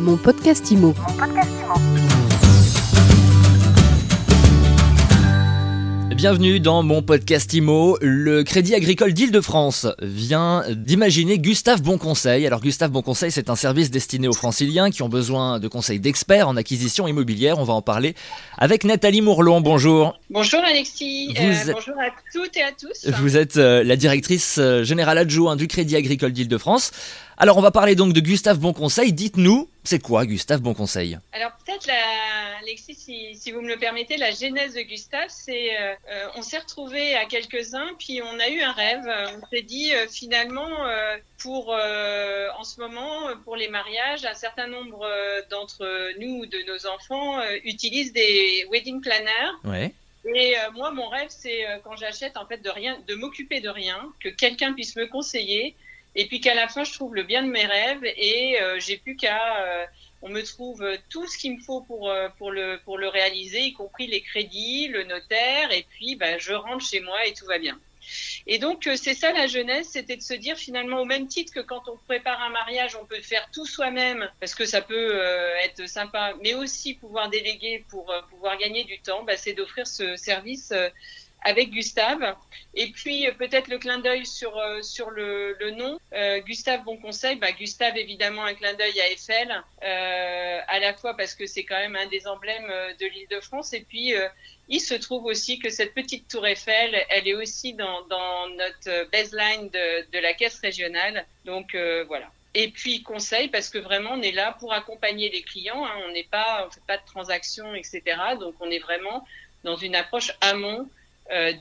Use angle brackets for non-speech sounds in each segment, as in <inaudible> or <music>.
Mon podcast IMO. Bienvenue dans mon podcast IMO. Le Crédit Agricole d'Île-de-France vient d'imaginer Gustave Bonconseil. Alors Gustave Bonconseil, c'est un service destiné aux franciliens qui ont besoin de conseils d'experts en acquisition immobilière. On va en parler avec Nathalie Mourlon. Bonjour. Bonjour Alexis. Euh, bonjour à toutes et à tous. Vous êtes euh, la directrice euh, générale adjointe du Crédit Agricole d'Île-de-France. Alors on va parler donc de Gustave Bonconseil. Dites-nous, c'est quoi Gustave Bonconseil? Alors peut-être, Alexis, si, vous me le permettez, la genèse de Gustave, c'est euh, euh, on s'est retrouvés à quelques-uns, puis on a eu un rêve. On s'est dit euh, finalement, pour en ce moment, pour les mariages, un certain nombre d'entre nous, de nos enfants, utilisent des wedding planners. Ouais. Et moi, mon rêve, c'est quand j'achète, en fait, de rien, de m'occuper de rien, que quelqu'un puisse me conseiller et puis qu'à la fin, je trouve le bien de mes rêves et euh, j'ai plus qu'à. Euh, on me trouve tout ce qu'il me faut pour, euh, pour, le, pour le réaliser, y compris les crédits, le notaire, et puis ben, je rentre chez moi et tout va bien. Et donc, c'est ça la jeunesse, c'était de se dire finalement, au même titre que quand on prépare un mariage, on peut faire tout soi-même, parce que ça peut être sympa, mais aussi pouvoir déléguer pour pouvoir gagner du temps, ben, c'est d'offrir ce service avec Gustave. Et puis euh, peut-être le clin d'œil sur euh, sur le, nom. Euh, Gustave Bon Conseil, bah, Gustave évidemment un clin d'œil à Eiffel, à la fois parce que c'est quand même un des emblèmes de l'Île-de-France. Et puis il se trouve aussi que cette petite tour Eiffel, elle est aussi dans, dans notre baseline de, de la caisse régionale. Donc voilà. Et puis conseil parce que vraiment on est là pour accompagner les clients. Hein. On n'est pas, on fait pas de transactions, etc. Donc on est vraiment dans une approche amont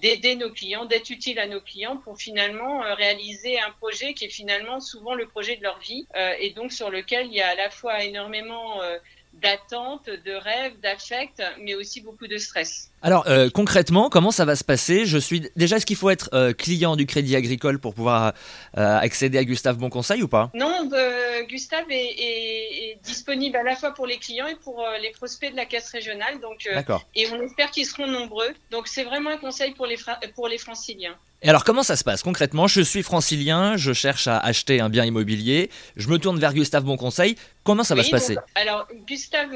d'aider nos clients, d'être utile à nos clients pour finalement euh, réaliser un projet qui est finalement souvent le projet de leur vie euh, et donc sur lequel il y a à la fois énormément d'attentes, de rêves, d'affects, mais aussi beaucoup de stress. Alors euh, concrètement, comment ça va se passer? Je suis déjà est-ce qu'il faut être euh, client du Crédit Agricole pour pouvoir euh, accéder à Gustave Bonconseil ou pas? Non, Gustave est, disponible à la fois pour les clients et pour les prospects de la caisse régionale. Donc, et on espère qu'ils seront nombreux. Donc c'est vraiment un conseil pour les pour les franciliens. Et alors comment ça se passe? Concrètement Je suis francilien, je cherche à acheter un bien immobilier, je me tourne vers Gustave Bonconseil. Comment ça va se passer? Alors Gustave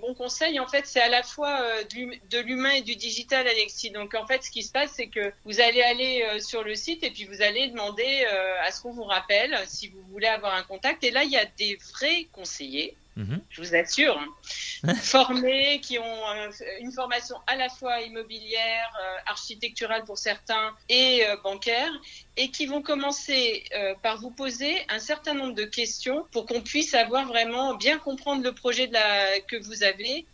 Bonconseil, en fait, c'est à la fois de l'humain et du digital, Alexis. Donc en fait, ce qui se passe, c'est que vous allez aller euh, sur le site et puis vous allez demander euh, à ce qu'on vous rappelle si vous voulez avoir un contact. Et là, il y a des vrais conseillers Mhm. je vous assure, hein. <laughs> formés, qui ont euh, une formation à la fois immobilière, euh, architecturale pour certains et euh, bancaire, et qui vont commencer par vous poser un certain nombre de questions pour qu'on puisse avoir vraiment bien comprendre le projet de la, que vous avez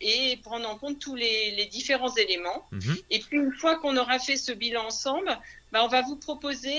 et prendre en compte tous les, les différents éléments. Mhm. Et puis une fois qu'on aura fait ce bilan ensemble, bah, on va vous proposer,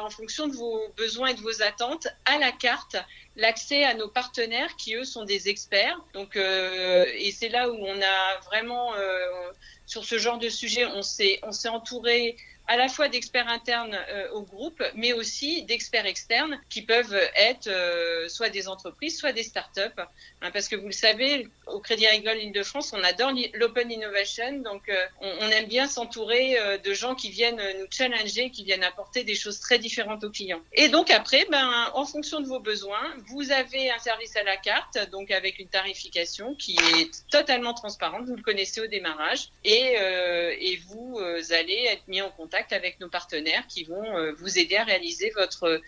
en fonction de vos besoins et de vos attentes, à la carte l'accès à nos partenaires qui eux sont des experts. Donc euh, et c'est là où on a vraiment euh, sur ce genre de sujet, on s'est entouré à la fois d'experts internes euh, au groupe, mais aussi d'experts externes qui peuvent être euh, soit des entreprises, soit des startups. Hein, parce que vous le savez, au Crédit Agricole Île-de-France, on adore l'open innovation, donc euh, on, on, aime bien s'entourer de gens qui viennent nous challenger, qui viennent apporter des choses très différentes aux clients. Et donc après, ben, en fonction de vos besoins, vous avez un service à la carte, donc avec une tarification qui est totalement transparente, vous le connaissez au démarrage, et, et vous allez être mis en contact avec nos partenaires qui vont euh, vous aider à réaliser votre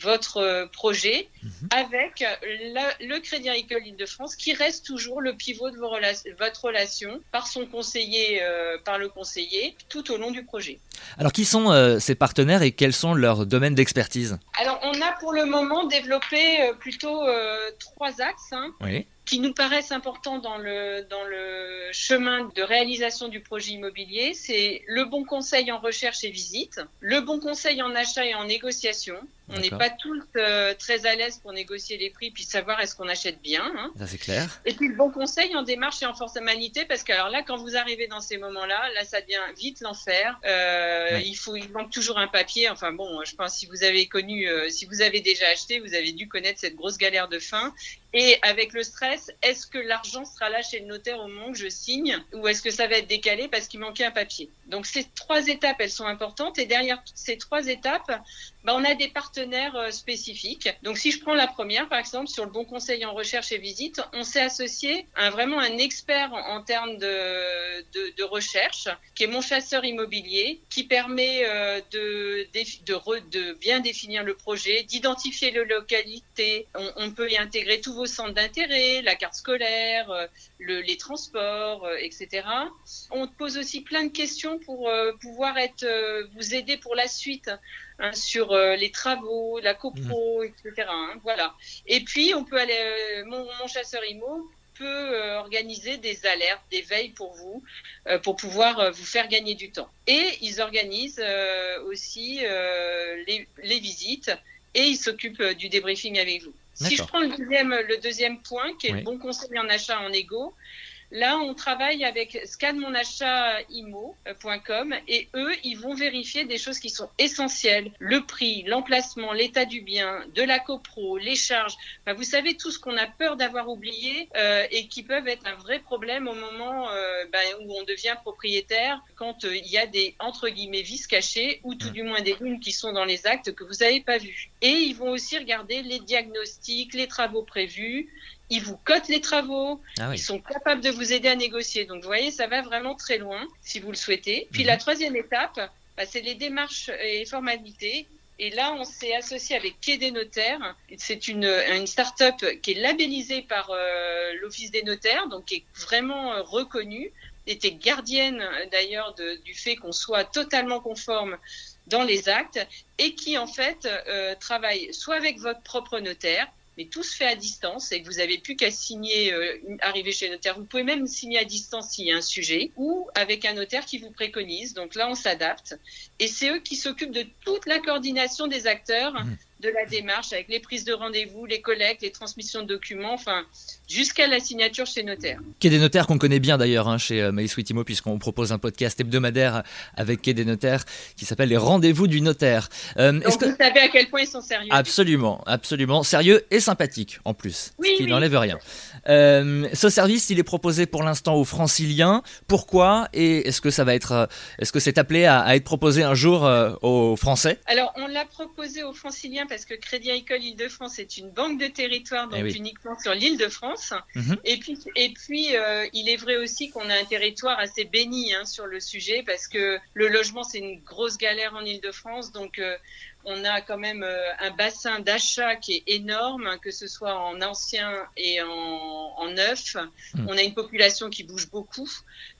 votre projet mhm. avec le Crédit Agricole Île-de-France qui reste toujours le pivot de votre relation par son conseiller, euh, par le conseiller tout au long du projet. Alors qui sont euh, ces partenaires et quels sont leurs domaines d'expertise? Alors on a pour le moment développé plutôt trois axes. Hein. Oui qui nous paraissent importants dans le, dans le chemin de réalisation du projet immobilier, c'est le bon conseil en recherche et visite, le bon conseil en achat et en négociation. On n'est pas tous euh, très à l'aise pour négocier les prix puis savoir est-ce qu'on achète bien. Hein. Ça c'est clair. Et puis le bon conseil en démarche et en formalité parce que alors là quand vous arrivez dans ces moments-là, là ça devient vite l'enfer. Euh, Il faut il manque toujours un papier. Enfin bon, je pense si vous avez connu, euh, si vous avez déjà acheté, vous avez dû connaître cette grosse galère de fin. Et avec le stress, est-ce que l'argent sera là chez le notaire au moment où je signe ou est-ce que ça va être décalé parce qu'il manquait un papier? Donc ces trois étapes, elles sont importantes et derrière ces trois étapes, bah, on a des partenaires euh, spécifiques. Donc, si je prends la première, par exemple, sur le bon conseil en recherche et visite, on s'est associé à vraiment un expert en, termes de, recherche, qui est mon chasseur immobilier, qui permet euh, de, bien définir le projet, d'identifier les localités. On, peut y intégrer tous vos centres d'intérêt, la carte scolaire, euh, le, les transports, etc. On pose aussi plein de questions pour pouvoir être, vous aider pour la suite. Hein, sur euh, les travaux, la copro, mmh. etc. Hein, voilà. Et puis, on peut aller, euh, mon, chasseur IMO peut euh, organiser des alertes, des veilles pour vous, pour pouvoir vous faire gagner du temps. Et ils organisent aussi les, les, visites et ils s'occupent du débriefing avec vous. Si je prends le deuxième, le deuxième point, qui est le bon conseil en achat en égo, Là, on travaille avec scanmonachatimo.com et eux, ils vont vérifier des choses qui sont essentielles. Le prix, l'emplacement, l'état du bien, de la copro, les charges. vous savez, tout ce qu'on a peur d'avoir oublié euh, et qui peuvent être un vrai problème au moment euh, ben, où on devient propriétaire, quand euh, il y a des, entre guillemets, vis cachés ou tout du moins des lignes qui sont dans les actes que vous n'avez pas vus. Et ils vont aussi regarder les diagnostics, les travaux prévus ils vous cotent les travaux, ah ils sont capables de vous aider à négocier. Donc vous voyez, ça va vraiment très loin si vous le souhaitez. Puis la mhm. troisième étape, bah, c'est les démarches et formalités. Et là, on s'est associé avec Quai des notaires. C'est une, une start-up qui est labellisée par euh, l'Office des notaires, donc qui est vraiment euh, reconnue, était gardienne d'ailleurs du fait qu'on soit totalement conforme dans les actes et qui en fait euh, travaille soit avec votre propre notaire, mais tout se fait à distance et que vous n'avez plus qu'à signer, euh, arriver chez le notaire. Vous pouvez même signer à distance s'il y a un sujet ou avec un notaire qui vous préconise. Donc là, on s'adapte. Et c'est eux qui s'occupent de toute la coordination des acteurs. Mmh de la démarche avec les prises de rendez-vous, les collectes, les transmissions de documents, enfin, jusqu'à la signature chez notaire. Quai des notaires qu'on connaît bien d'ailleurs hein, chez euh, Sweetimo puisqu'on propose un podcast hebdomadaire avec Quai des notaires qui s'appelle les rendez-vous du notaire. Euh, Donc que... vous savez à quel point ils sont sérieux? Absolument, absolument. Sérieux et sympathique en plus, oui, ce qui n'enlève rien. Euh, ce service, il est proposé pour l'instant aux franciliens. Pourquoi? Et est-ce que ça va être, euh, est-ce que c'est appelé à, être proposé un jour euh, aux Français? Alors, on l'a proposé aux franciliens parce que Crédit Agricole Île-de-France est une banque de territoire, donc eh uniquement sur l'Île-de-France. Mhm. Et puis, et puis il est vrai aussi qu'on a un territoire assez béni hein, sur le sujet parce que le logement, c'est une grosse galère en Île-de-France. Donc, on a quand même euh, un bassin d'achat qui est énorme, que ce soit en ancien et en, neuf. Hmm. On a une population qui bouge beaucoup.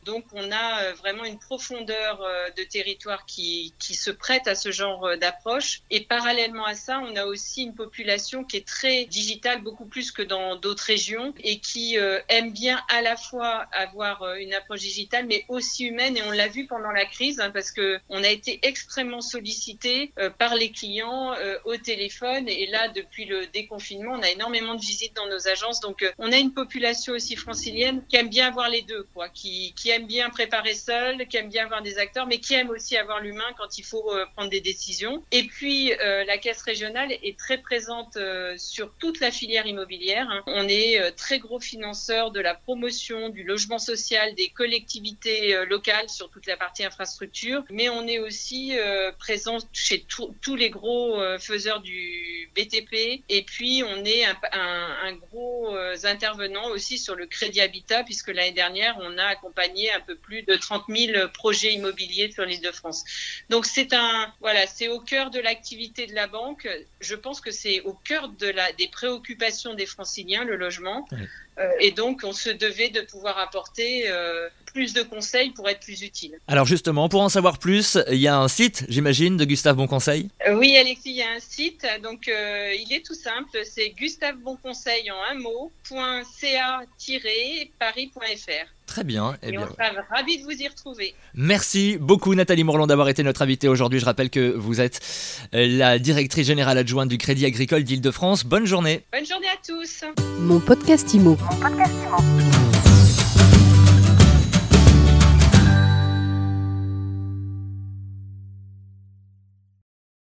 Donc on a euh, vraiment une profondeur euh, de territoire qui, qui se prête à ce genre d'approche. Et parallèlement à ça, on a aussi une population qui est très digitale, beaucoup plus que dans d'autres régions, et qui aime bien à la fois avoir une approche digitale, mais aussi humaine. Et on l'a vu pendant la crise, hein, parce que on a été extrêmement sollicité par les clients euh, au téléphone. Et là, depuis le déconfinement, on a énormément de visites dans nos agences. Donc, euh, on a une population aussi francilienne qui aime bien avoir les deux, quoi, qui, qui aime bien préparer seul, qui aime bien avoir des acteurs, mais qui aime aussi avoir l'humain quand il faut euh, prendre des décisions. Et puis, la caisse régionale est très présente sur toute la filière immobilière. On est très gros financeur de la promotion du logement social des collectivités locales sur toute la partie infrastructure, mais on est aussi présent chez tous les gros euh, faiseurs du BTP. Et puis, on est un, gros euh, intervenant aussi sur le crédit habitat, puisque l'année dernière, on a accompagné un peu plus de 30 000 projets immobiliers sur l'île de France. Donc, c'est un, voilà, c'est au cœur de l'activité de la banque. Je pense que c'est au cœur de la, des préoccupations des franciliens, le logement. Euh, et donc, on se devait de pouvoir apporter plus de conseils pour être plus utile. Alors justement, pour en savoir plus, il y a un site, j'imagine, de Gustave Bonconseil? Euh, Oui, Alexis, il y a un site. Donc, euh, il est tout simple. C'est Gustave Bonconseil en un mot, .ca-paris.fr. Très bien. Eh et, bien, on sera ravis de vous y retrouver. Merci beaucoup Nathalie Morland d'avoir été notre invitée aujourd'hui. Je rappelle que vous êtes euh, la directrice générale adjointe du Crédit Agricole d'Île-de-France. Bonne journée. Bonne journée à tous. Mon podcast Mon podcast Imo.